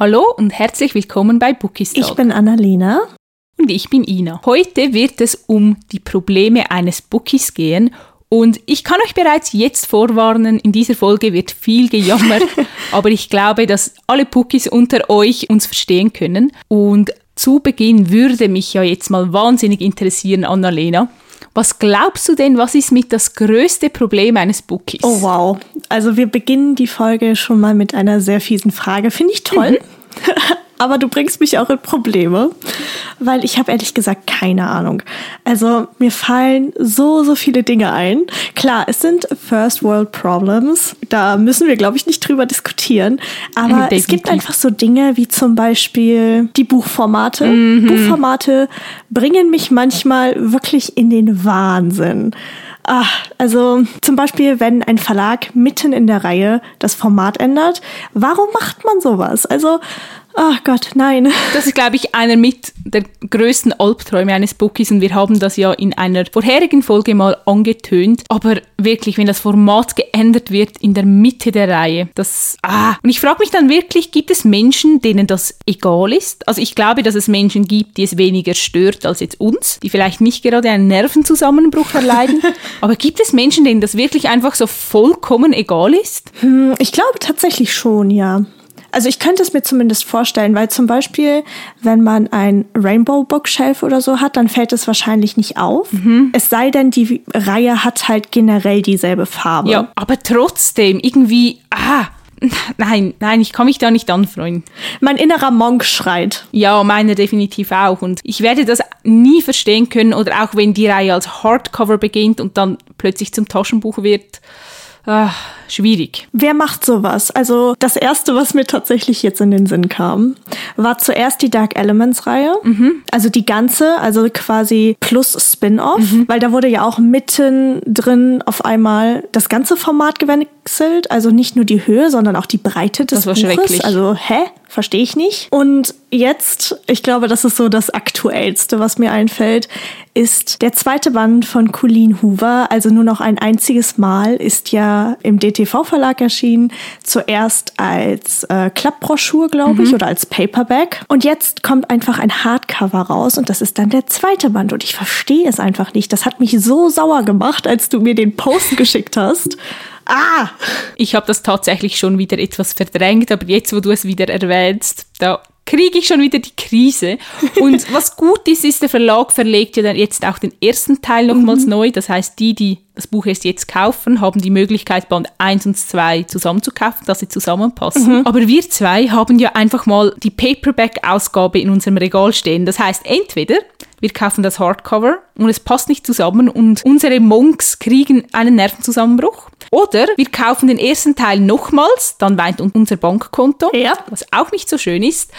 Hallo und herzlich willkommen bei Bookies Talk. Ich bin Annalena. Und ich bin Ina. Heute wird es um die Probleme eines Bookies gehen. Und ich kann euch bereits jetzt vorwarnen, in dieser Folge wird viel gejammert, aber ich glaube, dass alle Bookies unter euch uns verstehen können. Und zu Beginn würde mich ja jetzt mal wahnsinnig interessieren, Annalena. Was glaubst du denn, was ist mit das größte Problem eines Bookies? Oh wow. Also wir beginnen die Folge schon mal mit einer sehr fiesen Frage. Finde ich toll. Mhm. aber du bringst mich auch in Probleme, weil ich habe ehrlich gesagt keine Ahnung. Also mir fallen so, so viele Dinge ein. Klar, es sind First World Problems, da müssen wir, glaube ich, nicht drüber diskutieren, aber Definitiv. es gibt einfach so Dinge wie zum Beispiel die Buchformate. Mhm. Buchformate bringen mich manchmal wirklich in den Wahnsinn. Ach, also zum Beispiel, wenn ein Verlag mitten in der Reihe das Format ändert, warum macht man sowas? Also Ach Gott, nein. Das ist, glaube ich, einer mit der größten Albträume eines Bookies und wir haben das ja in einer vorherigen Folge mal angetönt. Aber wirklich, wenn das Format geändert wird in der Mitte der Reihe, das. Ah. Und ich frage mich dann wirklich, gibt es Menschen, denen das egal ist? Also ich glaube, dass es Menschen gibt, die es weniger stört als jetzt uns, die vielleicht nicht gerade einen Nervenzusammenbruch erleiden. aber gibt es Menschen, denen das wirklich einfach so vollkommen egal ist? Hm, ich glaube tatsächlich schon, ja. Also ich könnte es mir zumindest vorstellen, weil zum Beispiel, wenn man ein Rainbow Bookshelf oder so hat, dann fällt es wahrscheinlich nicht auf. Mhm. Es sei denn, die Reihe hat halt generell dieselbe Farbe. Ja, aber trotzdem irgendwie, ah, Nein, nein, ich kann mich da nicht anfreuen. Mein innerer Monk schreit. Ja, meine definitiv auch. Und ich werde das nie verstehen können oder auch wenn die Reihe als Hardcover beginnt und dann plötzlich zum Taschenbuch wird. Ah, schwierig. Wer macht sowas? Also das erste, was mir tatsächlich jetzt in den Sinn kam, war zuerst die Dark Elements Reihe. Mhm. Also die ganze, also quasi plus Spin-off, mhm. weil da wurde ja auch mittendrin auf einmal das ganze Format gewechselt. Also nicht nur die Höhe, sondern auch die Breite des das war Buches. Schrecklich. Also hä? Verstehe ich nicht. Und jetzt, ich glaube, das ist so das Aktuellste, was mir einfällt, ist der zweite Band von Colleen Hoover. Also nur noch ein einziges Mal ist ja im DT DTV-Verlag erschienen. Zuerst als äh, Klappbroschur, glaube ich, mhm. oder als Paperback. Und jetzt kommt einfach ein Hardcover raus und das ist dann der zweite Band. Und ich verstehe es einfach nicht. Das hat mich so sauer gemacht, als du mir den Post geschickt hast. Ah! Ich habe das tatsächlich schon wieder etwas verdrängt, aber jetzt, wo du es wieder erwähnst, da kriege ich schon wieder die Krise. Und was gut ist, ist, der Verlag verlegt ja dann jetzt auch den ersten Teil nochmals mhm. neu. Das heißt, die, die das Buch erst jetzt kaufen, haben die Möglichkeit, Band 1 und 2 zusammenzukaufen, dass sie zusammenpassen. Mhm. Aber wir zwei haben ja einfach mal die Paperback-Ausgabe in unserem Regal stehen. Das heißt, entweder wir kaufen das Hardcover und es passt nicht zusammen und unsere Monks kriegen einen Nervenzusammenbruch. Oder wir kaufen den ersten Teil nochmals, dann weint unser Bankkonto, ja. was auch nicht so schön ist.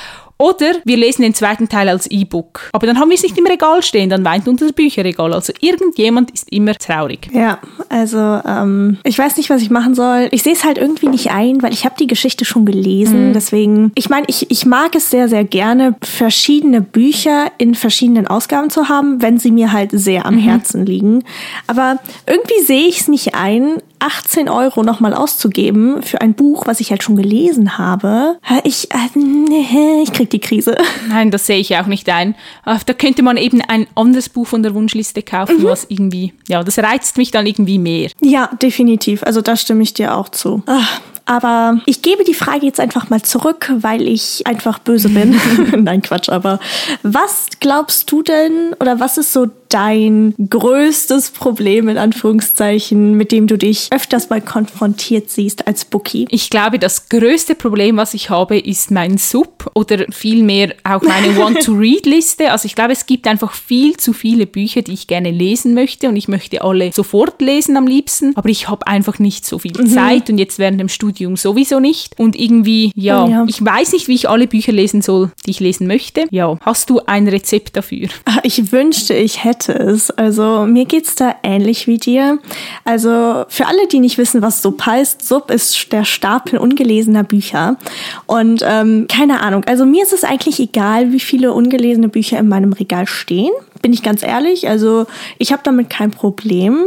Oder wir lesen den zweiten Teil als E-Book. Aber dann haben wir es nicht im Regal stehen, dann weint unser Bücherregal. Also irgendjemand ist immer traurig. Ja, also ähm, ich weiß nicht, was ich machen soll. Ich sehe es halt irgendwie nicht ein, weil ich habe die Geschichte schon gelesen. Mhm. Deswegen, ich meine, ich, ich mag es sehr, sehr gerne, verschiedene Bücher in verschiedenen Ausgaben zu haben, wenn sie mir halt sehr am mhm. Herzen liegen. Aber irgendwie sehe ich es nicht ein, 18 Euro nochmal auszugeben für ein Buch, was ich halt schon gelesen habe. Ich, äh, ich krieg die Krise. Nein, das sehe ich auch nicht ein. Ah, da könnte man eben ein anderes Buch von der Wunschliste kaufen, mhm. was irgendwie, ja, das reizt mich dann irgendwie mehr. Ja, definitiv. Also da stimme ich dir auch zu. Ach, aber ich gebe die Frage jetzt einfach mal zurück, weil ich einfach böse bin. Nein, Quatsch, aber was glaubst du denn oder was ist so dein größtes Problem in Anführungszeichen, mit dem du dich öfters mal konfrontiert siehst als Bookie? Ich glaube, das größte Problem, was ich habe, ist mein Sub oder vielmehr auch meine Want-to-Read-Liste. Also ich glaube, es gibt einfach viel zu viele Bücher, die ich gerne lesen möchte und ich möchte alle sofort lesen am liebsten, aber ich habe einfach nicht so viel mhm. Zeit und jetzt während dem Studium sowieso nicht und irgendwie, ja, oh, ja, ich weiß nicht, wie ich alle Bücher lesen soll, die ich lesen möchte. Ja, hast du ein Rezept dafür? Ich wünschte, ich hätte Seite ist. Also mir geht's da ähnlich wie dir. Also für alle, die nicht wissen, was Sub heißt, Sub ist der Stapel ungelesener Bücher. Und ähm, keine Ahnung, also mir ist es eigentlich egal, wie viele ungelesene Bücher in meinem Regal stehen. Bin ich ganz ehrlich. Also ich habe damit kein Problem.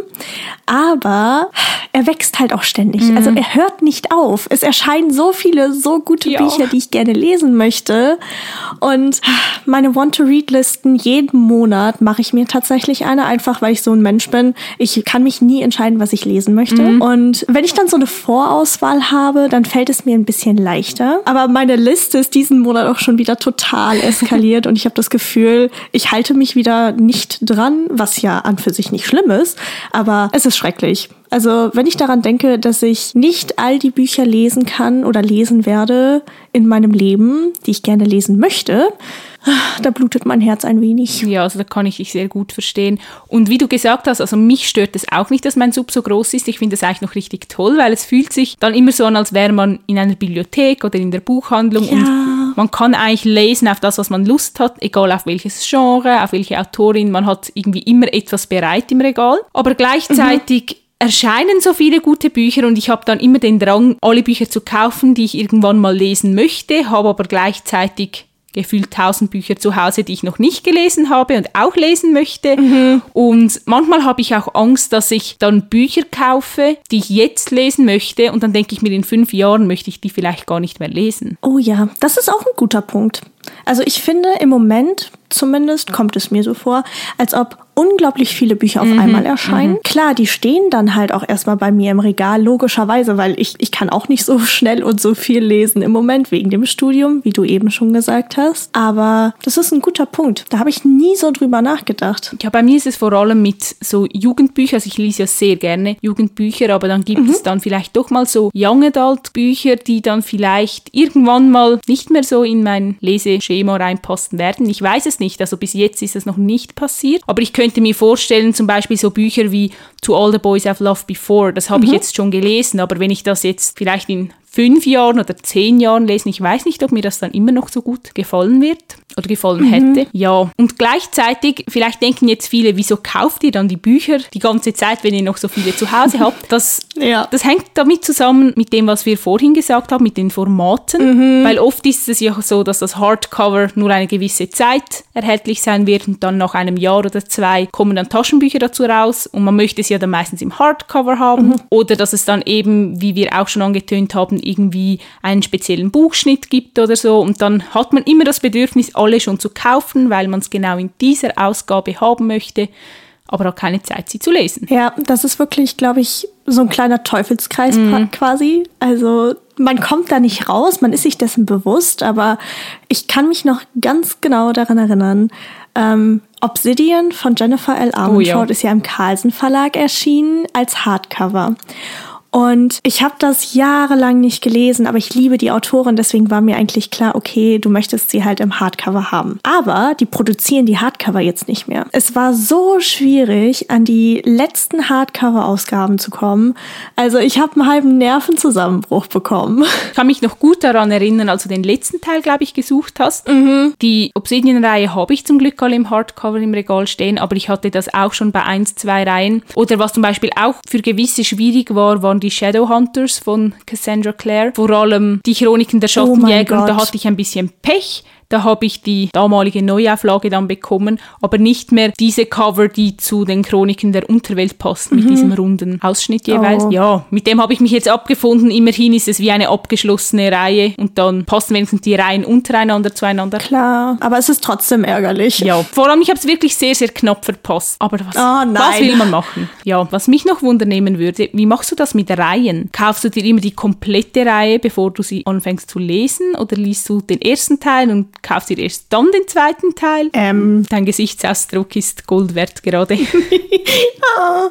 Aber er wächst halt auch ständig. Mhm. Also er hört nicht auf. Es erscheinen so viele, so gute ja. Bücher, die ich gerne lesen möchte. Und meine Want-to-Read-Listen jeden Monat mache ich mir tatsächlich eine, einfach weil ich so ein Mensch bin. Ich kann mich nie entscheiden, was ich lesen möchte. Mhm. Und wenn ich dann so eine Vorauswahl habe, dann fällt es mir ein bisschen leichter. Aber meine Liste ist diesen Monat auch schon wieder total eskaliert und ich habe das Gefühl, ich halte mich wieder nicht dran, was ja an für sich nicht schlimm ist, aber es ist schrecklich. Also wenn ich daran denke, dass ich nicht all die Bücher lesen kann oder lesen werde in meinem Leben, die ich gerne lesen möchte, da blutet mein Herz ein wenig. Ja, also da kann ich dich sehr gut verstehen. Und wie du gesagt hast, also mich stört es auch nicht, dass mein Sub so groß ist. Ich finde das eigentlich noch richtig toll, weil es fühlt sich dann immer so an, als wäre man in einer Bibliothek oder in der Buchhandlung ja. und man kann eigentlich lesen auf das, was man Lust hat, egal auf welches Genre, auf welche Autorin. Man hat irgendwie immer etwas bereit im Regal. Aber gleichzeitig mhm erscheinen so viele gute Bücher und ich habe dann immer den Drang, alle Bücher zu kaufen, die ich irgendwann mal lesen möchte, habe aber gleichzeitig gefühlt tausend Bücher zu Hause, die ich noch nicht gelesen habe und auch lesen möchte. Mhm. Und manchmal habe ich auch Angst, dass ich dann Bücher kaufe, die ich jetzt lesen möchte und dann denke ich mir, in fünf Jahren möchte ich die vielleicht gar nicht mehr lesen. Oh ja, das ist auch ein guter Punkt. Also ich finde im Moment zumindest kommt es mir so vor, als ob unglaublich viele Bücher auf mhm, einmal erscheinen. Mhm. Klar, die stehen dann halt auch erstmal bei mir im Regal, logischerweise, weil ich, ich kann auch nicht so schnell und so viel lesen im Moment wegen dem Studium, wie du eben schon gesagt hast. Aber das ist ein guter Punkt. Da habe ich nie so drüber nachgedacht. Ja, bei mir ist es vor allem mit so Jugendbüchern, also ich lese ja sehr gerne Jugendbücher, aber dann gibt mhm. es dann vielleicht doch mal so Young Adult Bücher, die dann vielleicht irgendwann mal nicht mehr so in mein Leseschema reinpassen werden. Ich weiß es nicht, also bis jetzt ist das noch nicht passiert, aber ich könnte mir vorstellen, zum Beispiel so Bücher wie To All the Boys I've Loved Before, das habe mhm. ich jetzt schon gelesen, aber wenn ich das jetzt vielleicht in fünf Jahren oder zehn Jahren lesen. Ich weiß nicht, ob mir das dann immer noch so gut gefallen wird oder gefallen mhm. hätte. Ja, und gleichzeitig, vielleicht denken jetzt viele, wieso kauft ihr dann die Bücher die ganze Zeit, wenn ihr noch so viele zu Hause habt? Das, ja. das hängt damit zusammen mit dem, was wir vorhin gesagt haben, mit den Formaten, mhm. weil oft ist es ja so, dass das Hardcover nur eine gewisse Zeit erhältlich sein wird und dann nach einem Jahr oder zwei kommen dann Taschenbücher dazu raus und man möchte es ja dann meistens im Hardcover haben mhm. oder dass es dann eben, wie wir auch schon angetönt haben, irgendwie einen speziellen Buchschnitt gibt oder so. Und dann hat man immer das Bedürfnis, alle schon zu kaufen, weil man es genau in dieser Ausgabe haben möchte, aber auch keine Zeit, sie zu lesen. Ja, das ist wirklich, glaube ich, so ein kleiner Teufelskreis mhm. quasi. Also man kommt da nicht raus, man ist sich dessen bewusst, aber ich kann mich noch ganz genau daran erinnern, ähm, Obsidian von Jennifer L. Armentrout oh, ja. ist ja im Carlsen Verlag erschienen als Hardcover. Und ich habe das jahrelang nicht gelesen, aber ich liebe die Autorin, deswegen war mir eigentlich klar, okay, du möchtest sie halt im Hardcover haben. Aber die produzieren die Hardcover jetzt nicht mehr. Es war so schwierig, an die letzten Hardcover-Ausgaben zu kommen. Also ich habe einen halben Nervenzusammenbruch bekommen. Ich kann mich noch gut daran erinnern, als du den letzten Teil, glaube ich, gesucht hast. Mhm. Die Obsidian-Reihe habe ich zum Glück alle im Hardcover im Regal stehen, aber ich hatte das auch schon bei eins, zwei Reihen. Oder was zum Beispiel auch für gewisse schwierig war, waren die Shadowhunters von Cassandra Clare, vor allem die Chroniken der oh Schattenjäger. Oh und da hatte ich ein bisschen Pech. Da habe ich die damalige Neuauflage dann bekommen, aber nicht mehr diese Cover, die zu den Chroniken der Unterwelt passen, mhm. mit diesem runden Ausschnitt jeweils. Oh. Ja, mit dem habe ich mich jetzt abgefunden. Immerhin ist es wie eine abgeschlossene Reihe und dann passen wenigstens die Reihen untereinander zueinander. Klar, aber es ist trotzdem ärgerlich. Ja, vor allem ich habe es wirklich sehr, sehr knapp verpasst. Aber was, oh, was will man machen? Ja, was mich noch wundernehmen würde, wie machst du das mit Reihen? Kaufst du dir immer die komplette Reihe, bevor du sie anfängst zu lesen oder liest du den ersten Teil und kaufst dir erst dann den zweiten Teil. Ähm. Dein Gesichtsausdruck ist Gold wert gerade. Ah,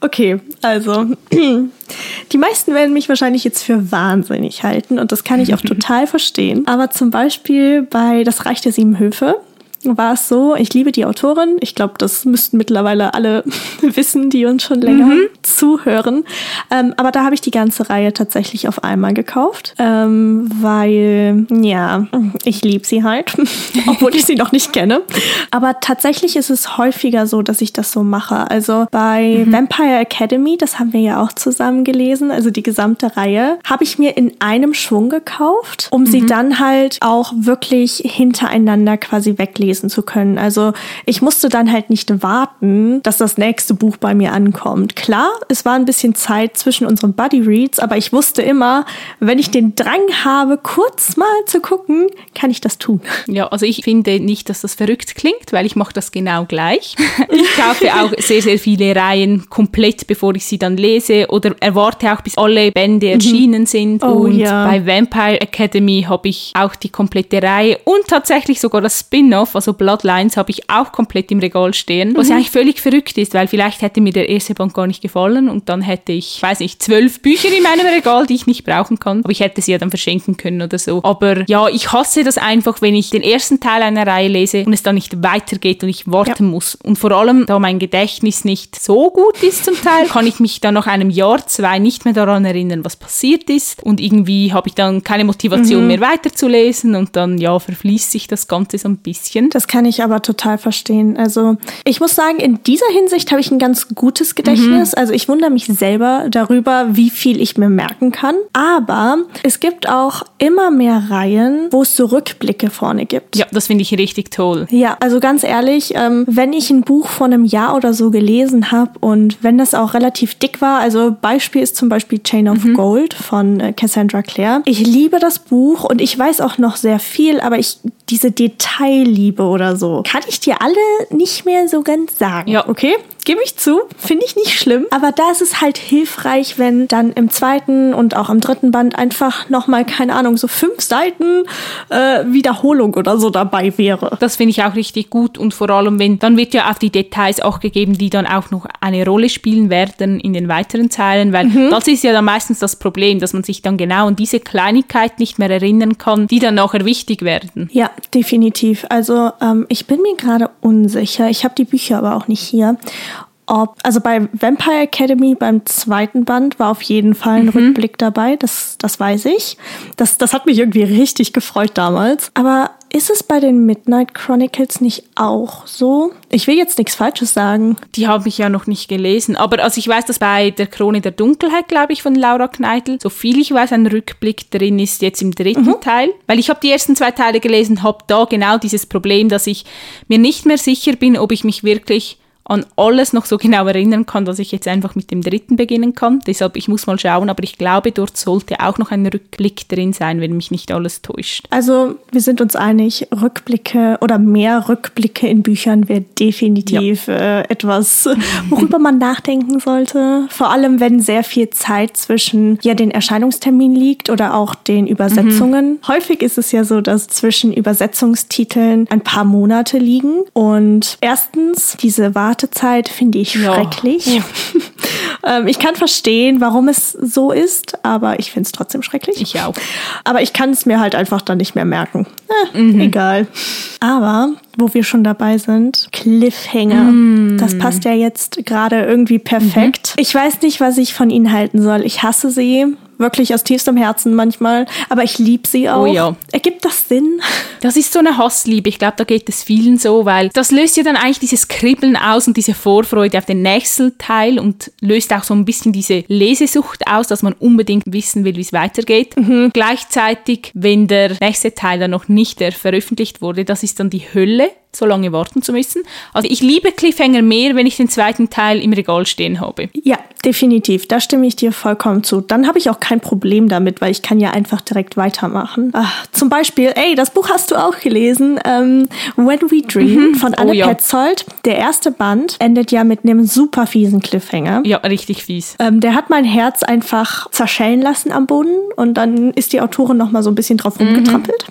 okay, also die meisten werden mich wahrscheinlich jetzt für wahnsinnig halten und das kann ich auch total verstehen. Aber zum Beispiel bei Das Reich der Sieben Höfe war es so, ich liebe die Autorin. Ich glaube, das müssten mittlerweile alle wissen, die uns schon länger mhm. zuhören. Ähm, aber da habe ich die ganze Reihe tatsächlich auf einmal gekauft, ähm, weil, ja, ich liebe sie halt, obwohl ich sie noch nicht kenne. Aber tatsächlich ist es häufiger so, dass ich das so mache. Also bei mhm. Vampire Academy, das haben wir ja auch zusammen gelesen, also die gesamte Reihe, habe ich mir in einem Schwung gekauft, um mhm. sie dann halt auch wirklich hintereinander quasi weglesen lesen zu können. Also ich musste dann halt nicht warten, dass das nächste Buch bei mir ankommt. Klar, es war ein bisschen Zeit zwischen unseren Buddy Reads, aber ich wusste immer, wenn ich den Drang habe, kurz mal zu gucken, kann ich das tun. Ja, also ich finde nicht, dass das verrückt klingt, weil ich mache das genau gleich. Ich kaufe auch sehr, sehr viele Reihen komplett, bevor ich sie dann lese oder erwarte auch, bis alle Bände mhm. erschienen sind. Oh, und ja. bei Vampire Academy habe ich auch die komplette Reihe und tatsächlich sogar das Spin-off, also Bloodlines, habe ich auch komplett im Regal stehen. Was mhm. eigentlich völlig verrückt ist, weil vielleicht hätte mir der erste Band gar nicht gefallen und dann hätte ich, weiß nicht, zwölf Bücher in meinem Regal, die ich nicht brauchen kann. Aber ich hätte sie ja dann verschenken können oder so. Aber ja, ich hasse das einfach, wenn ich den ersten Teil einer Reihe lese und es dann nicht weitergeht und ich warten ja. muss. Und vor allem, da mein Gedächtnis nicht so gut ist zum Teil, kann ich mich dann nach einem Jahr, zwei nicht mehr daran erinnern, was passiert ist. Und irgendwie habe ich dann keine Motivation mhm. mehr weiterzulesen und dann, ja, verfließt sich das Ganze so ein bisschen. Das kann ich aber total verstehen. Also ich muss sagen, in dieser Hinsicht habe ich ein ganz gutes Gedächtnis. Mhm. Also ich wundere mich selber darüber, wie viel ich mir merken kann. Aber es gibt auch immer mehr Reihen, wo es so Rückblicke vorne gibt. Ja, das finde ich richtig toll. Ja, also ganz ehrlich, ähm, wenn ich ein Buch vor einem Jahr oder so gelesen habe und wenn das auch relativ dick war, also Beispiel ist zum Beispiel Chain of mhm. Gold von äh, Cassandra Clare. Ich liebe das Buch und ich weiß auch noch sehr viel, aber ich diese Detailliebe oder so, kann ich dir alle nicht mehr so ganz sagen. Ja. Okay? Gebe ich zu, finde ich nicht schlimm. Aber da ist es halt hilfreich, wenn dann im zweiten und auch im dritten Band einfach nochmal, keine Ahnung, so fünf Seiten äh, Wiederholung oder so dabei wäre. Das finde ich auch richtig gut und vor allem, wenn, dann wird ja auch die Details auch gegeben, die dann auch noch eine Rolle spielen werden in den weiteren Zeilen, weil mhm. das ist ja dann meistens das Problem, dass man sich dann genau an diese Kleinigkeit nicht mehr erinnern kann, die dann nachher wichtig werden. Ja, definitiv. Also ähm, ich bin mir gerade unsicher. Ich habe die Bücher aber auch nicht hier ob, also bei Vampire Academy beim zweiten Band war auf jeden Fall ein mhm. Rückblick dabei, das, das weiß ich. Das, das hat mich irgendwie richtig gefreut damals. Aber ist es bei den Midnight Chronicles nicht auch so? Ich will jetzt nichts Falsches sagen. Die habe ich ja noch nicht gelesen. Aber also ich weiß, dass bei der Krone der Dunkelheit, glaube ich, von Laura Kneitel, so viel ich weiß, ein Rückblick drin ist jetzt im dritten mhm. Teil. Weil ich habe die ersten zwei Teile gelesen, habe da genau dieses Problem, dass ich mir nicht mehr sicher bin, ob ich mich wirklich an alles noch so genau erinnern kann, dass ich jetzt einfach mit dem dritten beginnen kann. Deshalb, ich muss mal schauen, aber ich glaube, dort sollte auch noch ein Rückblick drin sein, wenn mich nicht alles täuscht. Also, wir sind uns einig, Rückblicke oder mehr Rückblicke in Büchern wäre definitiv ja. äh, etwas, worüber man nachdenken sollte. Vor allem, wenn sehr viel Zeit zwischen ja den Erscheinungstermin liegt oder auch den Übersetzungen. Mhm. Häufig ist es ja so, dass zwischen Übersetzungstiteln ein paar Monate liegen und erstens diese Wahl Wartezeit finde ich schrecklich. Ja. ähm, ich kann verstehen, warum es so ist, aber ich finde es trotzdem schrecklich. Ich auch. Aber ich kann es mir halt einfach dann nicht mehr merken. Eh, mhm. Egal. Aber wo wir schon dabei sind, Cliffhanger. Mm. Das passt ja jetzt gerade irgendwie perfekt. Mhm. Ich weiß nicht, was ich von ihnen halten soll. Ich hasse sie wirklich aus tiefstem Herzen manchmal, aber ich liebe sie oh auch. Oh ja. Ergibt das Sinn? Das ist so eine Hassliebe. Ich glaube, da geht es vielen so, weil das löst ja dann eigentlich dieses Kribbeln aus und diese Vorfreude auf den nächsten Teil und löst auch so ein bisschen diese Lesesucht aus, dass man unbedingt wissen will, wie es weitergeht. Mhm. Gleichzeitig, wenn der nächste Teil dann noch nicht veröffentlicht wurde, das ist dann die Hölle so lange warten zu müssen. Also ich liebe Cliffhanger mehr, wenn ich den zweiten Teil im Regal stehen habe. Ja, definitiv. Da stimme ich dir vollkommen zu. Dann habe ich auch kein Problem damit, weil ich kann ja einfach direkt weitermachen. Ach, zum Beispiel, ey, das Buch hast du auch gelesen. Ähm, When We Dream mhm. von Anne oh, ja. Petzold. Der erste Band endet ja mit einem super fiesen Cliffhanger. Ja, richtig fies. Ähm, der hat mein Herz einfach zerschellen lassen am Boden und dann ist die Autorin noch mal so ein bisschen drauf mhm. rumgetrampelt.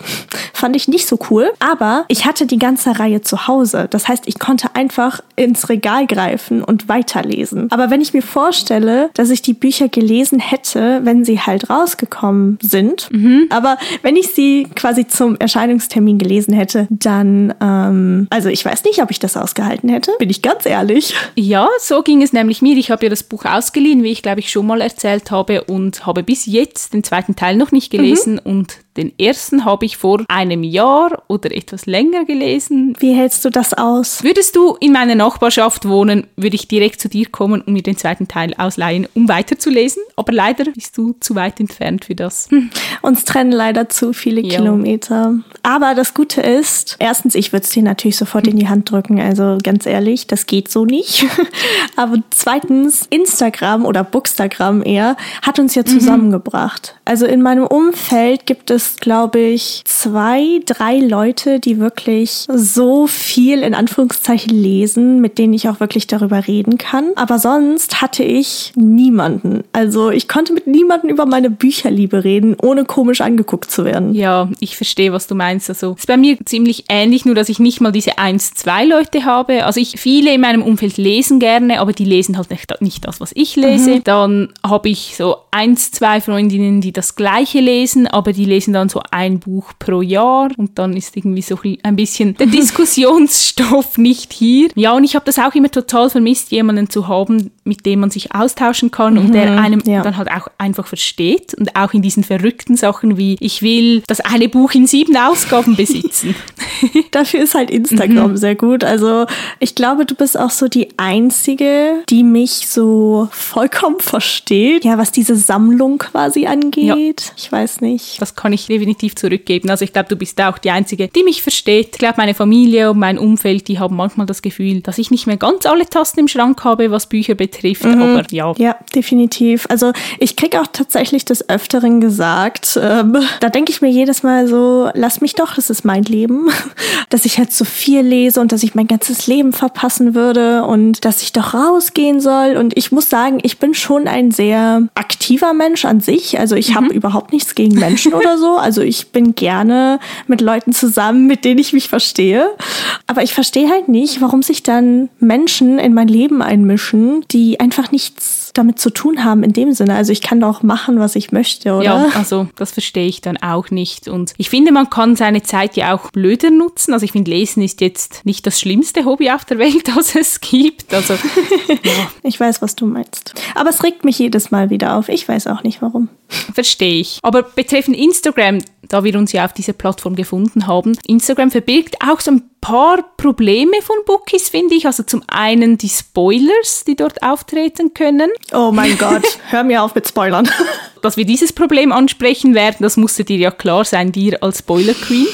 Fand ich nicht so cool. Aber ich hatte die ganze Reihe Reihe zu Hause. Das heißt, ich konnte einfach ins Regal greifen und weiterlesen. Aber wenn ich mir vorstelle, dass ich die Bücher gelesen hätte, wenn sie halt rausgekommen sind, mhm. aber wenn ich sie quasi zum Erscheinungstermin gelesen hätte, dann, ähm, also ich weiß nicht, ob ich das ausgehalten hätte, bin ich ganz ehrlich. Ja, so ging es nämlich mir. Ich habe ja das Buch ausgeliehen, wie ich glaube ich schon mal erzählt habe und habe bis jetzt den zweiten Teil noch nicht gelesen mhm. und Den ersten habe ich vor einem Jahr oder etwas länger gelesen. Wie hältst du das aus? Würdest du in meiner Nachbarschaft wohnen, würde ich direkt zu dir kommen und mir den zweiten Teil ausleihen, um weiterzulesen. Aber leider bist du zu weit entfernt für das. Hm. Uns trennen leider zu viele ja. Kilometer. Aber das Gute ist, erstens, ich würde es dir natürlich sofort in die Hand drücken. Also ganz ehrlich, das geht so nicht. Aber zweitens, Instagram oder Bookstagram eher hat uns ja mhm. zusammengebracht. Also in meinem Umfeld gibt es, glaube ich, zwei, drei Leute, die wirklich so viel in Anführungszeichen lesen, mit denen ich auch wirklich darüber reden kann. Aber sonst hatte ich niemanden. Also ich konnte mit niemandem über meine Bücherliebe reden, ohne komisch angeguckt zu werden. Ja, ich verstehe, was du meinst. Also ist bei mir ziemlich ähnlich, nur dass ich nicht mal diese eins, zwei Leute habe. Also ich viele in meinem Umfeld lesen gerne, aber die lesen halt nicht, nicht das, was ich lese. Mhm. Dann habe ich so eins, zwei Freundinnen, die das gleiche lesen, aber die lesen dann so ein Buch pro Jahr und dann ist irgendwie so ein bisschen der Diskussionsstoff nicht hier. Ja, und ich habe das auch immer total vermisst, jemanden zu haben, mit dem man sich austauschen kann und der mhm, einem ja. dann halt auch einfach versteht und auch in diesen verrückten Sachen wie ich will das eine Buch in sieben Ausgaben besitzen. Dafür ist halt Instagram mhm. sehr gut. Also ich glaube, du bist auch so die einzige, die mich so vollkommen versteht. Ja, was diese Sammlung quasi angeht. Ja. Ich weiß nicht. Das kann ich definitiv zurückgeben. Also ich glaube, du bist auch die einzige, die mich versteht. Ich glaube, meine Familie und mein Umfeld, die haben manchmal das Gefühl, dass ich nicht mehr ganz alle Tasten im Schrank habe, was Bücher betrifft betrifft. Mhm. Aber ja. Ja, definitiv. Also ich kriege auch tatsächlich des Öfteren gesagt, ähm, da denke ich mir jedes Mal so, lass mich doch, das ist mein Leben. dass ich halt so viel lese und dass ich mein ganzes Leben verpassen würde und dass ich doch rausgehen soll. Und ich muss sagen, ich bin schon ein sehr aktiver Mensch an sich. Also ich mhm. habe überhaupt nichts gegen Menschen oder so. Also ich bin gerne mit Leuten zusammen, mit denen ich mich verstehe. Aber ich verstehe halt nicht, warum sich dann Menschen in mein Leben einmischen, die die einfach nichts damit zu tun haben in dem Sinne. Also ich kann doch machen, was ich möchte, oder? Ja, also das verstehe ich dann auch nicht. Und ich finde, man kann seine Zeit ja auch blöder nutzen. Also ich finde, Lesen ist jetzt nicht das schlimmste Hobby auf der Welt, das es gibt. Also ja. ich weiß, was du meinst. Aber es regt mich jedes Mal wieder auf. Ich weiß auch nicht warum. Verstehe ich. Aber betreffend Instagram, da wir uns ja auf dieser Plattform gefunden haben, Instagram verbirgt auch so ein paar Probleme von Bookies, finde ich. Also zum einen die Spoilers, die dort auftreten können. Oh mein Gott, hör mir auf mit Spoilern. Dass wir dieses Problem ansprechen werden, das musste dir ja klar sein, dir als Spoiler Queen.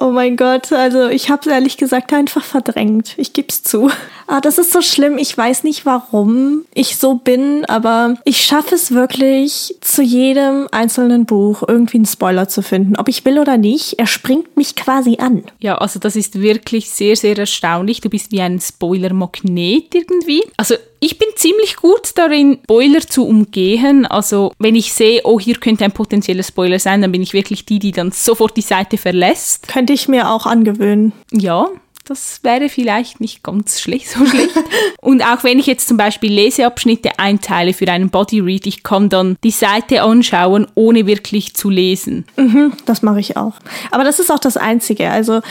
Oh mein Gott, also ich habe es ehrlich gesagt einfach verdrängt. Ich gebe es zu. Ah, das ist so schlimm. Ich weiß nicht, warum ich so bin, aber ich schaffe es wirklich, zu jedem einzelnen Buch irgendwie einen Spoiler zu finden. Ob ich will oder nicht, er springt mich quasi an. Ja, also das ist wirklich sehr, sehr erstaunlich. Du bist wie ein Spoiler-Magnet irgendwie. Also ich bin ziemlich gut darin, Spoiler zu umgehen. Also wenn ich sehe, oh, hier könnte ein potenzieller Spoiler sein, dann bin ich wirklich die, die dann sofort die Seite verlässt. Könnte ich mir auch angewöhnen. Ja, das wäre vielleicht nicht ganz schlecht, so schlecht. und auch wenn ich jetzt zum Beispiel Leseabschnitte einteile für einen Bodyread, ich kann dann die Seite anschauen, ohne wirklich zu lesen. Mhm, das mache ich auch. Aber das ist auch das Einzige. Also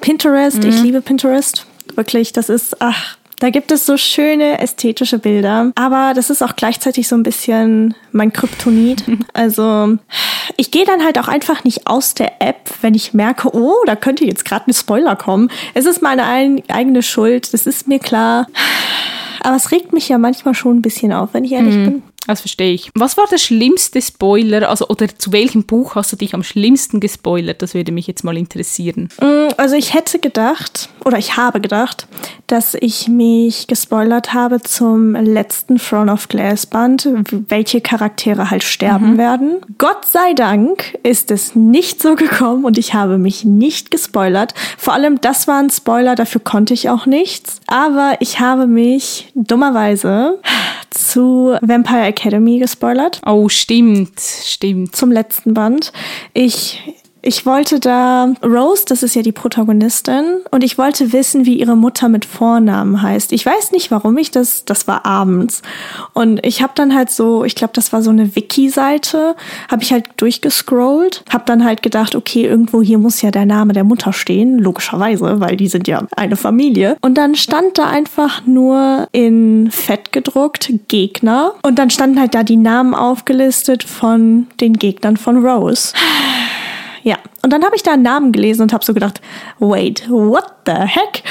Pinterest, mhm. ich liebe Pinterest. Wirklich, das ist, ach, da gibt es so schöne ästhetische Bilder, aber das ist auch gleichzeitig so ein bisschen mein Kryptonit. Also ich gehe dann halt auch einfach nicht aus der App, wenn ich merke, oh, da könnte jetzt gerade ein Spoiler kommen. Es ist meine eigene Schuld, das ist mir klar. Aber es regt mich ja manchmal schon ein bisschen auf, wenn ich ehrlich mhm. bin. Das verstehe ich. Was war der schlimmste Spoiler? Also, oder zu welchem Buch hast du dich am schlimmsten gespoilert? Das würde mich jetzt mal interessieren. Mm, also, ich hätte gedacht, oder ich habe gedacht, dass ich mich gespoilert habe zum letzten Throne of Glass Band, welche Charaktere halt sterben mhm. werden. Gott sei Dank ist es nicht so gekommen und ich habe mich nicht gespoilert. Vor allem, das war ein Spoiler, dafür konnte ich auch nichts. Aber ich habe mich dummerweise zu Vampire Academy gespoilert. Oh, stimmt, stimmt. Zum letzten Band. Ich Ich wollte da Rose, das ist ja die Protagonistin, und ich wollte wissen, wie ihre Mutter mit Vornamen heißt. Ich weiß nicht, warum ich das, das war abends. Und ich habe dann halt so, ich glaube, das war so eine Wiki-Seite, habe ich halt durchgescrollt, habe dann halt gedacht, okay, irgendwo hier muss ja der Name der Mutter stehen, logischerweise, weil die sind ja eine Familie. Und dann stand da einfach nur in Fett gedruckt Gegner und dann standen halt da die Namen aufgelistet von den Gegnern von Rose. Ja, und dann habe ich da einen Namen gelesen und habe so gedacht, wait, what the heck?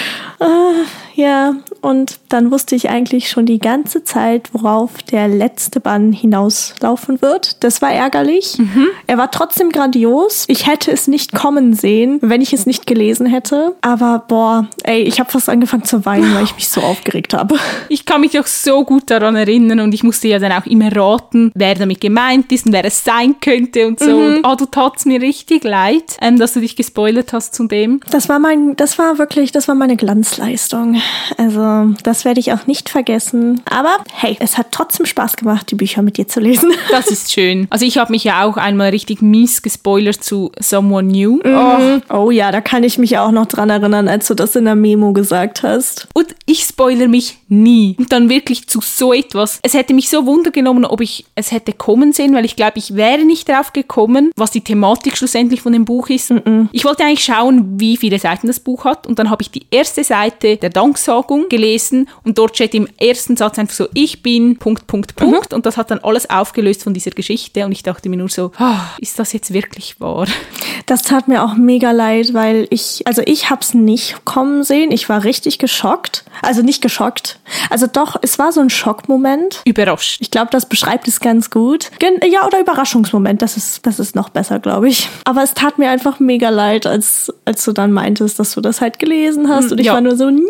Äh, ja, und dann wusste ich eigentlich schon die ganze Zeit, worauf der letzte Bann hinauslaufen wird. Das war ärgerlich. Mhm. Er war trotzdem grandios. Ich hätte es nicht kommen sehen, wenn ich es nicht gelesen hätte. Aber boah, ey, ich habe fast angefangen zu weinen, weil ich mich so aufgeregt habe. Ich kann mich auch so gut daran erinnern und ich musste ja dann auch immer raten, wer damit gemeint ist und wer es sein könnte und so. Mhm. Und oh, du tat's mir richtig leid, ähm, dass du dich gespoilert hast zu dem. Das war mein, das war wirklich, das war meine Glanzleistung. Also, das werde ich auch nicht vergessen. Aber hey, es hat trotzdem Spaß gemacht, die Bücher mit dir zu lesen. Das ist schön. Also, ich habe mich ja auch einmal richtig mies gespoilert zu Someone New. Mhm. Oh. oh ja, da kann ich mich auch noch dran erinnern, als du das in der Memo gesagt hast. Und ich spoilere mich nie. Und dann wirklich zu so etwas. Es hätte mich so wundergenommen, ob ich es hätte kommen sehen, weil ich glaube, ich wäre nicht drauf gekommen, was die Thematik schlussendlich von dem Buch ist. Mhm. Ich wollte eigentlich schauen, wie viele Seiten das Buch hat. Und dann habe ich die erste Seite der Danksagung gelesen und dort steht im ersten Satz einfach so, ich bin Punkt, Punkt, Punkt. Mhm. Und das hat dann alles aufgelöst von dieser Geschichte. Und ich dachte mir nur so, oh, ist das jetzt wirklich wahr? Das tat mir auch mega leid, weil ich, also ich habe es nicht kommen sehen. Ich war richtig geschockt. Also nicht geschockt. Also doch, es war so ein Schockmoment. Überrascht. Ich glaube, das beschreibt es ganz gut. Ja, oder Überraschungsmoment. Das ist, das ist noch besser, glaube ich. Aber es tat mir einfach mega leid, als, als du dann meintest, dass du das halt gelesen hast. Und ich ja. war nur so, nein.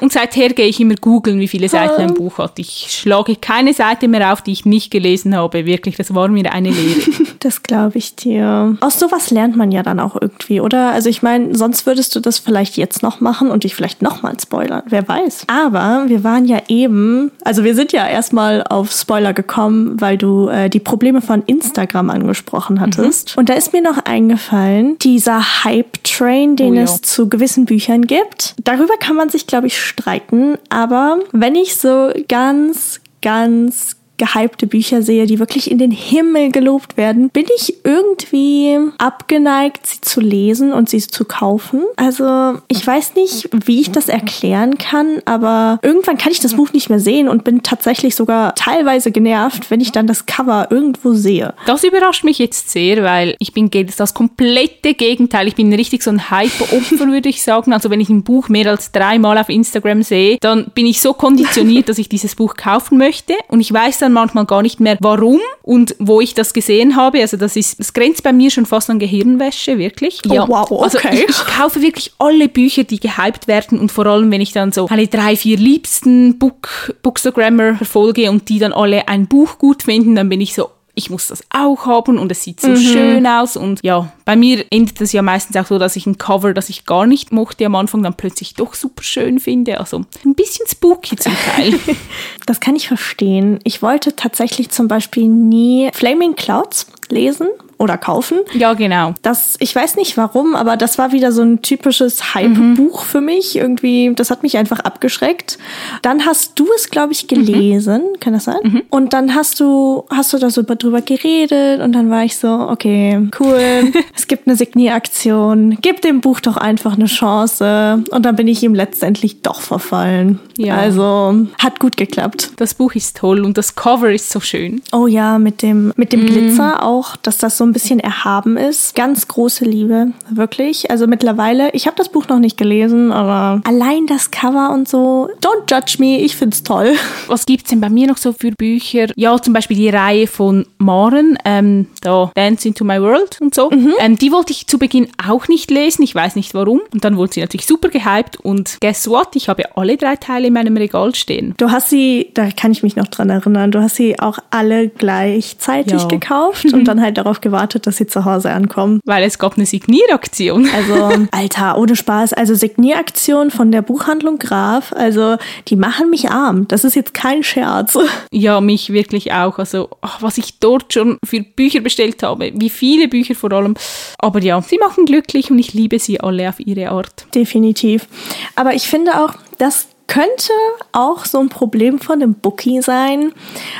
Und seither gehe ich immer googeln, wie viele Seiten ein Buch hat. Ich schlage keine Seite mehr auf, die ich nicht gelesen habe. Wirklich, das war mir eine Lehre. das glaube ich dir. Aus sowas lernt man ja dann auch irgendwie, oder? Also ich meine, sonst würdest du das vielleicht jetzt noch machen und dich vielleicht nochmal spoilern. Wer weiß. Aber wir waren ja eben, also wir sind ja erstmal auf Spoiler gekommen, weil du äh, die Probleme von Instagram angesprochen hattest. Mhm. Und da ist mir noch eingefallen, dieser Hype-Train, den oh, ja. es zu gewissen Büchern gibt. Darüber kann man sich, glaube ich, streiten. Aber wenn ich so ganz, ganz gehypte Bücher sehe, die wirklich in den Himmel gelobt werden, bin ich irgendwie abgeneigt, sie zu lesen und sie zu kaufen. Also ich weiß nicht, wie ich das erklären kann, aber irgendwann kann ich das Buch nicht mehr sehen und bin tatsächlich sogar teilweise genervt, wenn ich dann das Cover irgendwo sehe. Das überrascht mich jetzt sehr, weil ich bin das komplette Gegenteil. Ich bin richtig so ein Hype-Opfer, würde ich sagen. Also wenn ich ein Buch mehr als dreimal auf Instagram sehe, dann bin ich so konditioniert, dass ich dieses Buch kaufen möchte und ich weiß dann, dann manchmal gar nicht mehr, warum und wo ich das gesehen habe. Also das ist, das grenzt bei mir schon fast an Gehirnwäsche, wirklich. Oh, ja. wow, also okay. Also ich, ich, kaufe wirklich alle Bücher, die gehypt werden und vor allem, wenn ich dann so meine drei, vier liebsten Book, Bookstagrammer verfolge und die dann alle ein Buch gut finden, dann bin ich so, ich muss das auch haben und es sieht so mhm. schön aus. Und ja, bei mir endet es ja meistens auch so, dass ich ein Cover, das ich gar nicht mochte am Anfang, dann plötzlich doch super schön finde. Also ein bisschen spooky zum Teil. das kann ich verstehen. Ich wollte tatsächlich zum Beispiel nie Flaming Clouds lesen, oder kaufen. Ja, genau. Das, ich weiß nicht warum, aber das war wieder so ein typisches Hype-Buch mhm. für mich. Irgendwie, das hat mich einfach abgeschreckt. Dann hast du es, glaube ich, gelesen. Mhm. Kann das sein? Mhm. Und dann hast du, hast du da so drüber geredet und dann war ich so, okay, cool. es gibt eine Signieraktion. Gib dem Buch doch einfach eine Chance. Und dann bin ich ihm letztendlich doch verfallen. Ja. Also, hat gut geklappt. Das Buch ist toll und das Cover ist so schön. Oh ja, mit dem, mit dem mhm. Glitzer auch, dass das so ein bisschen erhaben ist. Ganz große Liebe, wirklich. Also mittlerweile, ich habe das Buch noch nicht gelesen, aber allein das Cover und so, don't judge me, ich find's toll. Was gibt's denn bei mir noch so für Bücher? Ja, zum Beispiel die Reihe von Maren, ähm, da Dance into My World und so. Mhm. Ähm, die wollte ich zu Beginn auch nicht lesen, ich weiß nicht warum. Und dann wurde sie natürlich super gehypt und guess what? Ich habe alle drei Teile in meinem Regal stehen. Du hast sie, da kann ich mich noch dran erinnern, du hast sie auch alle gleichzeitig ja. gekauft und dann halt darauf gewartet, gewartet, dass sie zu Hause ankommen. Weil es gab eine Signieraktion. Also, Alter, ohne Spaß. Also Signieraktion von der Buchhandlung Graf. Also, die machen mich arm. Das ist jetzt kein Scherz. Ja, mich wirklich auch. Also, ach, was ich dort schon für Bücher bestellt habe. Wie viele Bücher vor allem. Aber ja, sie machen glücklich und ich liebe sie alle auf ihre Art. Definitiv. Aber ich finde auch, das könnte auch so ein Problem von dem Bookie sein.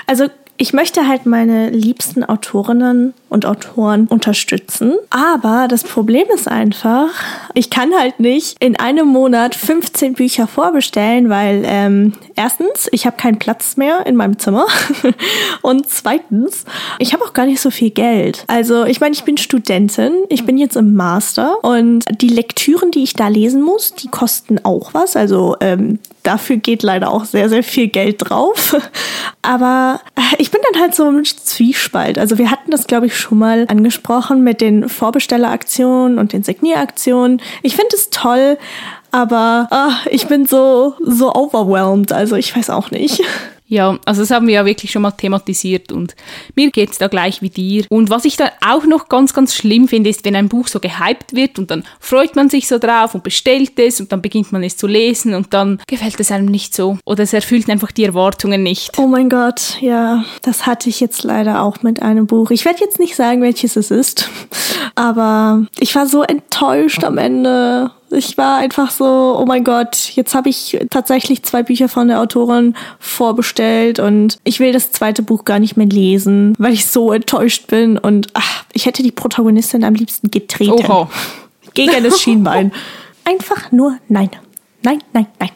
Also ich möchte halt meine liebsten Autorinnen und Autoren unterstützen. Aber das Problem ist einfach, ich kann halt nicht in einem Monat 15 Bücher vorbestellen, weil ähm, erstens, ich habe keinen Platz mehr in meinem Zimmer und zweitens, ich habe auch gar nicht so viel Geld. Also ich meine, ich bin Studentin, ich bin jetzt im Master und die Lektüren, die ich da lesen muss, die kosten auch was. Also ähm, dafür geht leider auch sehr, sehr viel Geld drauf. Aber ich bin dann halt so im Zwiespalt. Also wir hatten das, glaube ich, schon mal angesprochen mit den Vorbestelleraktionen und den Signieraktionen. Ich finde es toll, aber ach, ich bin so, so overwhelmed. Also ich weiß auch nicht. Ja, also das haben wir ja wirklich schon mal thematisiert und mir geht es da gleich wie dir. Und was ich dann auch noch ganz, ganz schlimm finde, ist, wenn ein Buch so gehypt wird und dann freut man sich so drauf und bestellt es und dann beginnt man es zu lesen und dann gefällt es einem nicht so oder es erfüllt einfach die Erwartungen nicht. Oh mein Gott, ja, das hatte ich jetzt leider auch mit einem Buch. Ich werde jetzt nicht sagen, welches es ist, aber ich war so enttäuscht am Ende ich war einfach so, oh mein Gott, jetzt habe ich tatsächlich zwei Bücher von der Autorin vorbestellt und ich will das zweite Buch gar nicht mehr lesen, weil ich so enttäuscht bin und ach, ich hätte die Protagonistin am liebsten getreten. Oho. Gegen das Schienbein. Einfach nur nein. Nein, nein, nein.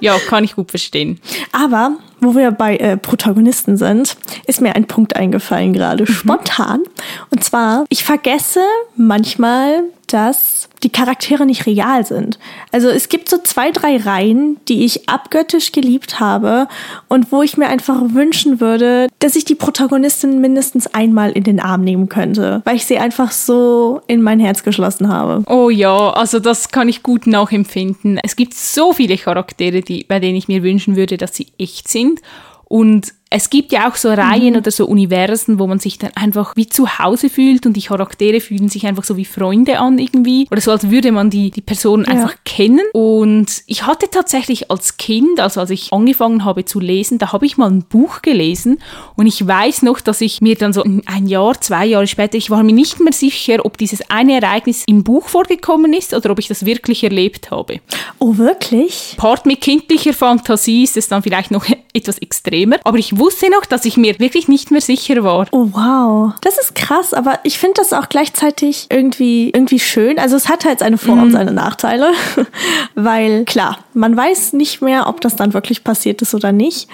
Ja, kann ich gut verstehen. Aber wo wir bei äh, Protagonisten sind, ist mir ein Punkt eingefallen gerade, mhm. spontan. Und zwar, ich vergesse manchmal, dass die Charaktere nicht real sind. Also es gibt so zwei, drei Reihen, die ich abgöttisch geliebt habe und wo ich mir einfach wünschen würde, dass ich die Protagonistin mindestens einmal in den Arm nehmen könnte, weil ich sie einfach so in mein Herz geschlossen habe. Oh ja, also das kann ich gut nachempfinden. Es gibt so viele Charaktere, die, bei denen ich mir wünschen würde, dass sie echt sind. Und es gibt ja auch so Reihen mhm. oder so Universen, wo man sich dann einfach wie zu Hause fühlt und die Charaktere fühlen sich einfach so wie Freunde an irgendwie. Oder so, als würde man die, die Personen ja. einfach kennen. Und ich hatte tatsächlich als Kind, also als ich angefangen habe zu lesen, da habe ich mal ein Buch gelesen und ich weiß noch, dass ich mir dann so ein Jahr, zwei Jahre später, ich war mir nicht mehr sicher, ob dieses eine Ereignis im Buch vorgekommen ist oder ob ich das wirklich erlebt habe. Oh, wirklich? Part mit kindlicher Fantasie ist es dann vielleicht noch etwas extremer, aber ich wusste noch, dass ich mir wirklich nicht mehr sicher war. Oh wow, das ist krass, aber ich finde das auch gleichzeitig irgendwie irgendwie schön. Also es hat halt seine Vor- und mhm. seine Nachteile, weil klar, man weiß nicht mehr, ob das dann wirklich passiert ist oder nicht,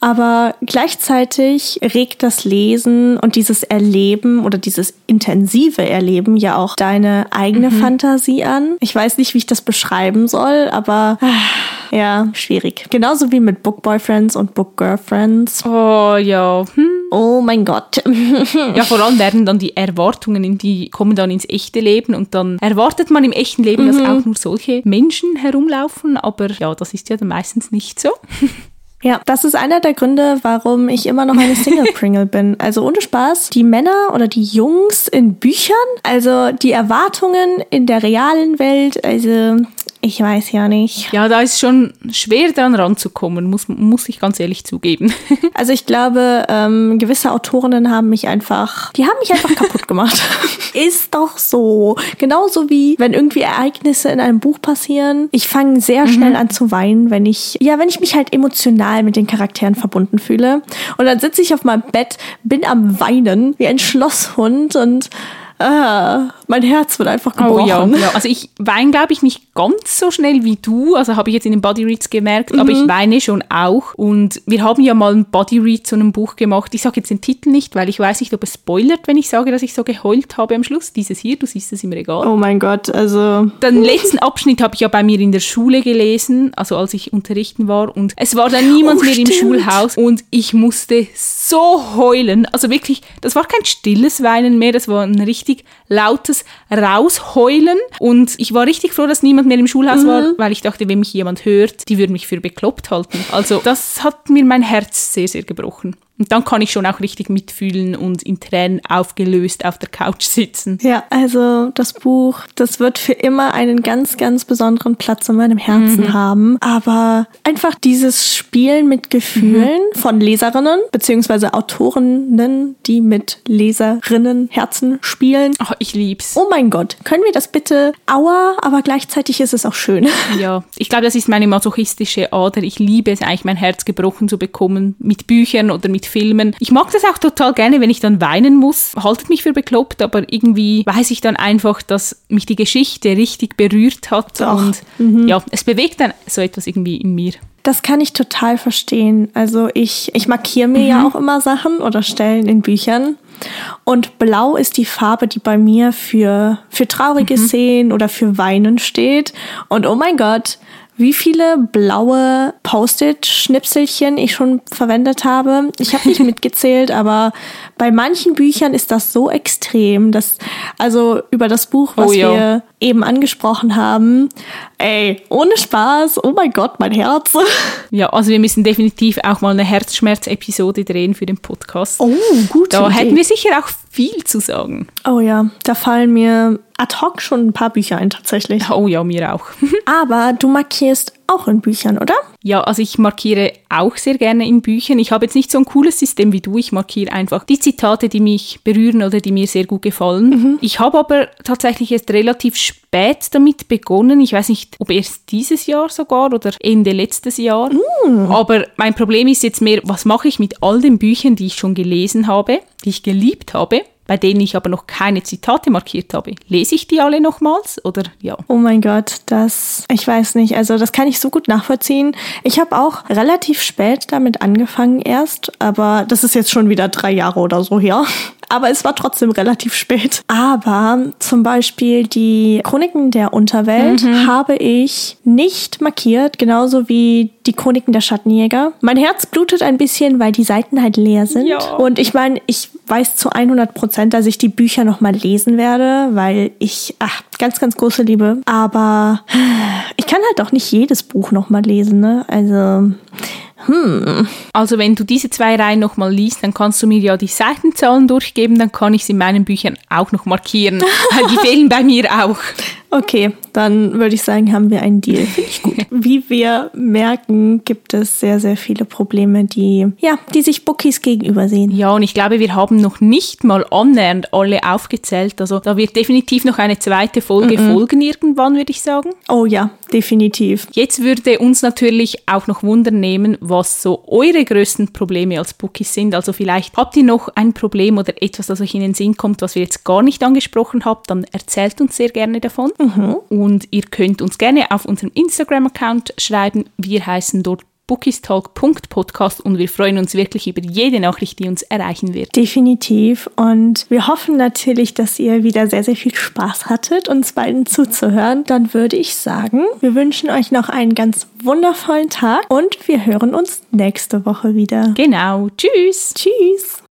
aber gleichzeitig regt das Lesen und dieses Erleben oder dieses intensive Erleben ja auch deine eigene mhm. Fantasie an. Ich weiß nicht, wie ich das beschreiben soll, aber ja, schwierig. Genauso wie mit Book Boyfriends und Book Girlfriends. Oh ja. Hm. Oh mein Gott. ja, vor allem werden dann die Erwartungen, in die kommen dann ins echte Leben und dann erwartet man im echten Leben, mhm. dass auch nur solche Menschen herumlaufen, aber ja, das ist ja dann meistens nicht so. Ja, das ist einer der Gründe, warum ich immer noch eine Single Pringle bin. Also ohne Spaß, die Männer oder die Jungs in Büchern, also die Erwartungen in der realen Welt, also ich weiß ja nicht. Ja, da ist schon schwer dran ranzukommen, muss, muss ich ganz ehrlich zugeben. Also ich glaube, ähm, gewisse Autorinnen haben mich einfach, die haben mich einfach kaputt gemacht. ist doch so. Genauso wie, wenn irgendwie Ereignisse in einem Buch passieren. Ich fange sehr schnell mhm. an zu weinen, wenn ich, ja, wenn ich mich halt emotional mit den Charakteren verbunden fühle. Und dann sitze ich auf meinem Bett, bin am Weinen, wie ein Schlosshund und ah, mein Herz wird einfach gebrochen. Oh ja, ja. also ich weine, glaube ich, nicht ganz so schnell wie du. Also habe ich jetzt in den Body Reads gemerkt, mhm. aber ich mhm. weine schon auch. Und wir haben ja mal ein Body Read zu einem Buch gemacht. Ich sage jetzt den Titel nicht, weil ich weiß nicht, ob es spoilert, wenn ich sage, dass ich so geheult habe am Schluss. Dieses hier, du siehst es im Regal. Oh mein Gott, also... Den letzten Abschnitt habe ich ja bei mir in der Schule gelesen, also als ich unterrichten war. Und es war dann niemand oh, mehr stimmt. im Schulhaus und ich musste so heulen. Also wirklich, das war kein stilles Weinen mehr, das war ein richtig lautes Rausheulen. Und ich war richtig froh, dass niemand mehr im Schulhaus mhm. war, weil ich dachte, wenn mich jemand hört, die würden mich für bekloppt halten. Also das hat mir mein Herz sehr, sehr gebrochen. Und dann kann ich schon auch richtig mitfühlen und in Tränen aufgelöst auf der Couch sitzen. Ja, also das Buch, das wird für immer einen ganz, ganz besonderen Platz in meinem Herzen mhm. haben. Aber einfach dieses Spielen mit Gefühlen mhm. von Leserinnen beziehungsweise Autorinnen, die mit Leserinnen Herzen spielen. Ach, ich lieb's. Oh mein Gott, können wir das bitte? Aua, aber gleichzeitig ist es auch schön. Ja, ich glaube, das ist meine masochistische Ader. Ich liebe es eigentlich, mein Herz gebrochen zu bekommen mit Büchern oder mit Filmen. Ich mag das auch total gerne, wenn ich dann weinen muss. Haltet mich für bekloppt, aber irgendwie weiß ich dann einfach, dass mich die Geschichte richtig berührt hat Doch. und mhm. ja, es bewegt dann so etwas irgendwie in mir. Das kann ich total verstehen. Also ich, ich markiere mir mhm. ja auch immer Sachen oder Stellen in Büchern. Und blau ist die Farbe, die bei mir für, für traurige mhm. Szenen oder für Weinen steht. Und oh mein Gott, wie viele blaue Post-it-Schnipselchen ich schon verwendet habe. Ich habe nicht mitgezählt, aber bei manchen Büchern ist das so extrem, dass also über das Buch, was oh, wir eben angesprochen haben, ey, ohne Spaß, oh mein Gott, mein Herz. Ja, also wir müssen definitiv auch mal eine Herzschmerz-Episode drehen für den Podcast. Oh, gut. Da Idee. hätten wir sicher auch viel zu sagen. Oh ja, da fallen mir ad hoc schon ein paar Bücher ein tatsächlich. Oh ja, mir auch. Aber du markierst auch in Büchern, oder? Ja, also ich markiere auch sehr gerne in Büchern. Ich habe jetzt nicht so ein cooles System wie du. Ich markiere einfach die Zitate, die mich berühren oder die mir sehr gut gefallen. Mhm. Ich habe aber tatsächlich erst relativ spät damit begonnen. Ich weiß nicht, ob erst dieses Jahr sogar oder Ende letztes Jahr. Mhm. Aber mein Problem ist jetzt mehr, was mache ich mit all den Büchern, die ich schon gelesen habe, die ich geliebt habe? Bei denen ich aber noch keine Zitate markiert habe. Lese ich die alle nochmals oder ja? Oh mein Gott, das, ich weiß nicht, also das kann ich so gut nachvollziehen. Ich habe auch relativ spät damit angefangen erst, aber das ist jetzt schon wieder drei Jahre oder so her. Aber es war trotzdem relativ spät. Aber zum Beispiel die Chroniken der Unterwelt mhm. habe ich nicht markiert, genauso wie die Chroniken der Schattenjäger. Mein Herz blutet ein bisschen, weil die Seiten halt leer sind. Ja. Und ich meine, ich weiß zu 100 Prozent, dass ich die Bücher nochmal lesen werde, weil ich, ach, ganz, ganz große Liebe. Aber ich kann halt auch nicht jedes Buch nochmal lesen, ne? Also, hm. Also wenn du diese zwei Reihen nochmal liest, dann kannst du mir ja die Seitenzahlen durchgeben, dann kann ich sie in meinen Büchern auch noch markieren. die fehlen bei mir auch. Okay, dann würde ich sagen, haben wir einen Deal. Finde ich gut. Wie wir merken, gibt es sehr, sehr viele Probleme, die, ja, die sich Bookies gegenüber sehen. Ja, und ich glaube, wir haben noch nicht mal annähernd alle aufgezählt. Also da wird definitiv noch eine zweite Folge mm -mm. folgen irgendwann, würde ich sagen. Oh ja, definitiv. Jetzt würde uns natürlich auch noch wundern nehmen, was so eure größten Probleme als Bookies sind. Also vielleicht habt ihr noch ein Problem oder etwas, das euch in den Sinn kommt, was wir jetzt gar nicht angesprochen haben, dann erzählt uns sehr gerne davon. Mhm. Und ihr könnt uns gerne auf unserem Instagram-Account schreiben. Wir heißen dort bookistalk.podcast und wir freuen uns wirklich über jede Nachricht, die uns erreichen wird. Definitiv und wir hoffen natürlich, dass ihr wieder sehr, sehr viel Spaß hattet, uns beiden zuzuhören. Dann würde ich sagen, wir wünschen euch noch einen ganz wundervollen Tag und wir hören uns nächste Woche wieder. Genau. Tschüss. Tschüss.